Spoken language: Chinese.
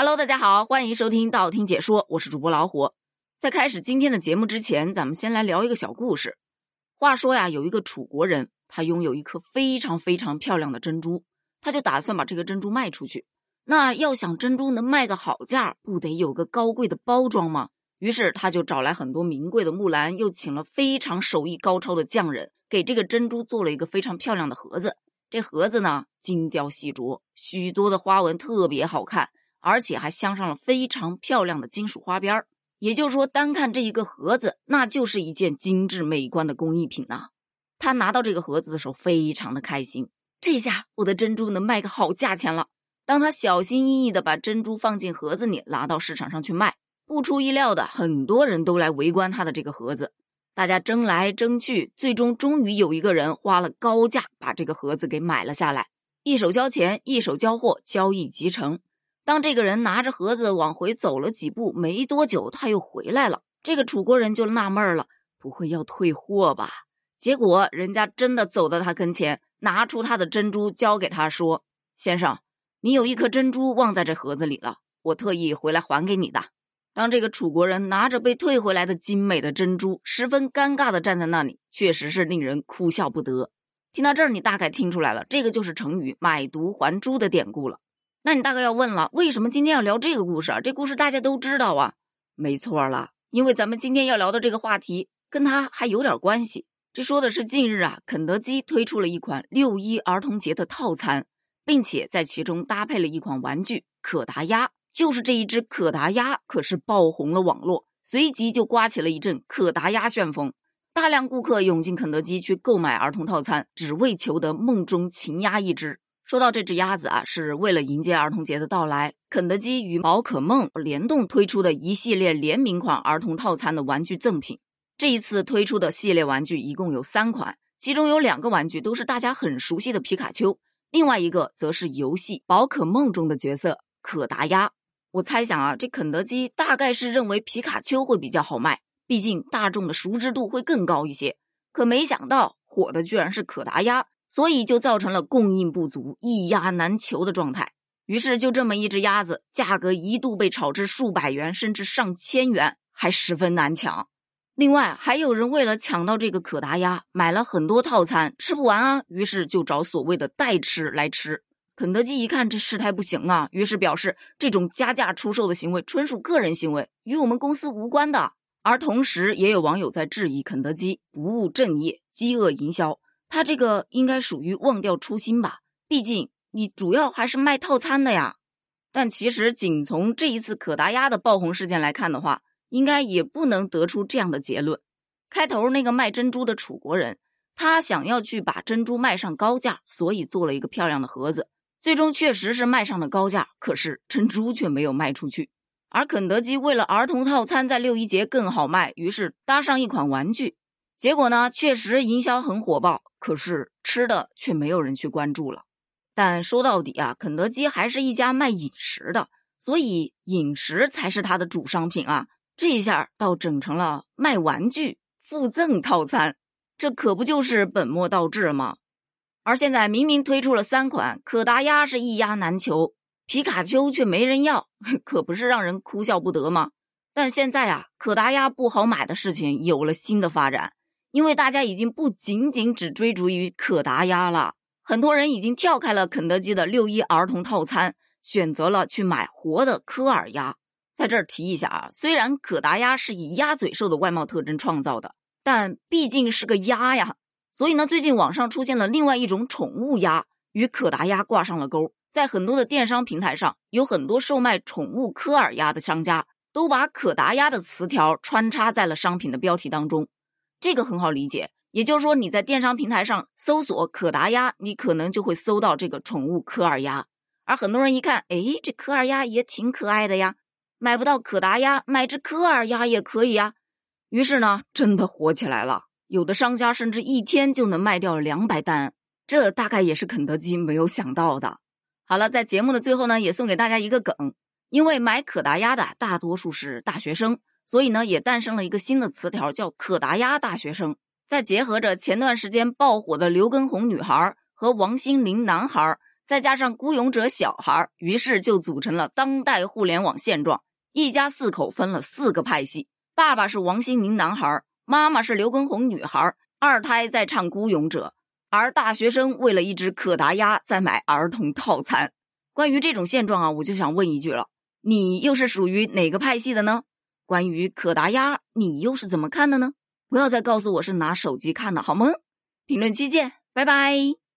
Hello，大家好，欢迎收听道听解说，我是主播老虎。在开始今天的节目之前，咱们先来聊一个小故事。话说呀，有一个楚国人，他拥有一颗非常非常漂亮的珍珠，他就打算把这个珍珠卖出去。那要想珍珠能卖个好价，不得有个高贵的包装吗？于是他就找来很多名贵的木兰，又请了非常手艺高超的匠人，给这个珍珠做了一个非常漂亮的盒子。这盒子呢，精雕细琢，许多的花纹特别好看。而且还镶上了非常漂亮的金属花边儿，也就是说，单看这一个盒子，那就是一件精致美观的工艺品呐。他拿到这个盒子的时候，非常的开心，这下我的珍珠能卖个好价钱了。当他小心翼翼的把珍珠放进盒子里，拿到市场上去卖，不出意料的，很多人都来围观他的这个盒子，大家争来争去，最终终于有一个人花了高价把这个盒子给买了下来，一手交钱，一手交货，交易即成。当这个人拿着盒子往回走了几步，没多久他又回来了。这个楚国人就纳闷了，不会要退货吧？结果人家真的走到他跟前，拿出他的珍珠交给他说：“先生，你有一颗珍珠忘在这盒子里了，我特意回来还给你的。”当这个楚国人拿着被退回来的精美的珍珠，十分尴尬的站在那里，确实是令人哭笑不得。听到这儿，你大概听出来了，这个就是成语“买椟还珠”的典故了。那你大概要问了，为什么今天要聊这个故事啊？这故事大家都知道啊，没错了，因为咱们今天要聊的这个话题跟它还有点关系。这说的是近日啊，肯德基推出了一款六一儿童节的套餐，并且在其中搭配了一款玩具可达鸭，就是这一只可达鸭可是爆红了网络，随即就刮起了一阵可达鸭旋风，大量顾客涌进肯德基去购买儿童套餐，只为求得梦中情鸭一只。说到这只鸭子啊，是为了迎接儿童节的到来，肯德基与宝可梦联动推出的一系列联名款儿童套餐的玩具赠品。这一次推出的系列玩具一共有三款，其中有两个玩具都是大家很熟悉的皮卡丘，另外一个则是游戏宝可梦中的角色可达鸭。我猜想啊，这肯德基大概是认为皮卡丘会比较好卖，毕竟大众的熟知度会更高一些。可没想到火的居然是可达鸭。所以就造成了供应不足、一鸭难求的状态。于是就这么一只鸭子，价格一度被炒至数百元，甚至上千元，还十分难抢。另外，还有人为了抢到这个可达鸭，买了很多套餐，吃不完啊。于是就找所谓的代吃来吃。肯德基一看这事态不行啊，于是表示这种加价出售的行为纯属个人行为，与我们公司无关的。而同时，也有网友在质疑肯德基不务正业、饥饿营销。他这个应该属于忘掉初心吧？毕竟你主要还是卖套餐的呀。但其实仅从这一次可达鸭的爆红事件来看的话，应该也不能得出这样的结论。开头那个卖珍珠的楚国人，他想要去把珍珠卖上高价，所以做了一个漂亮的盒子，最终确实是卖上了高价，可是珍珠却没有卖出去。而肯德基为了儿童套餐在六一节更好卖，于是搭上一款玩具。结果呢，确实营销很火爆，可是吃的却没有人去关注了。但说到底啊，肯德基还是一家卖饮食的，所以饮食才是它的主商品啊。这一下倒整成了卖玩具附赠套餐，这可不就是本末倒置吗？而现在明明推出了三款，可达鸭是一鸭难求，皮卡丘却没人要，可不是让人哭笑不得吗？但现在啊，可达鸭不好买的事情有了新的发展。因为大家已经不仅仅只追逐于可达鸭了，很多人已经跳开了肯德基的六一儿童套餐，选择了去买活的科尔鸭。在这儿提一下啊，虽然可达鸭是以鸭嘴兽的外貌特征创造的，但毕竟是个鸭呀，所以呢，最近网上出现了另外一种宠物鸭，与可达鸭挂上了钩。在很多的电商平台上，有很多售卖宠物科尔鸭的商家，都把可达鸭的词条穿插在了商品的标题当中。这个很好理解，也就是说你在电商平台上搜索可达鸭，你可能就会搜到这个宠物柯尔鸭。而很多人一看，哎，这柯尔鸭也挺可爱的呀，买不到可达鸭，买只柯尔鸭也可以呀。于是呢，真的火起来了，有的商家甚至一天就能卖掉两百单，这大概也是肯德基没有想到的。好了，在节目的最后呢，也送给大家一个梗，因为买可达鸭的大多数是大学生。所以呢，也诞生了一个新的词条，叫“可达鸭大学生”。再结合着前段时间爆火的刘畊宏女孩和王心凌男孩，再加上孤勇者小孩，于是就组成了当代互联网现状。一家四口分了四个派系，爸爸是王心凌男孩，妈妈是刘畊宏女孩，二胎在唱孤勇者，而大学生为了一只可达鸭在买儿童套餐。关于这种现状啊，我就想问一句了：你又是属于哪个派系的呢？关于可达鸭，你又是怎么看的呢？不要再告诉我是拿手机看的，好吗？评论区见，拜拜。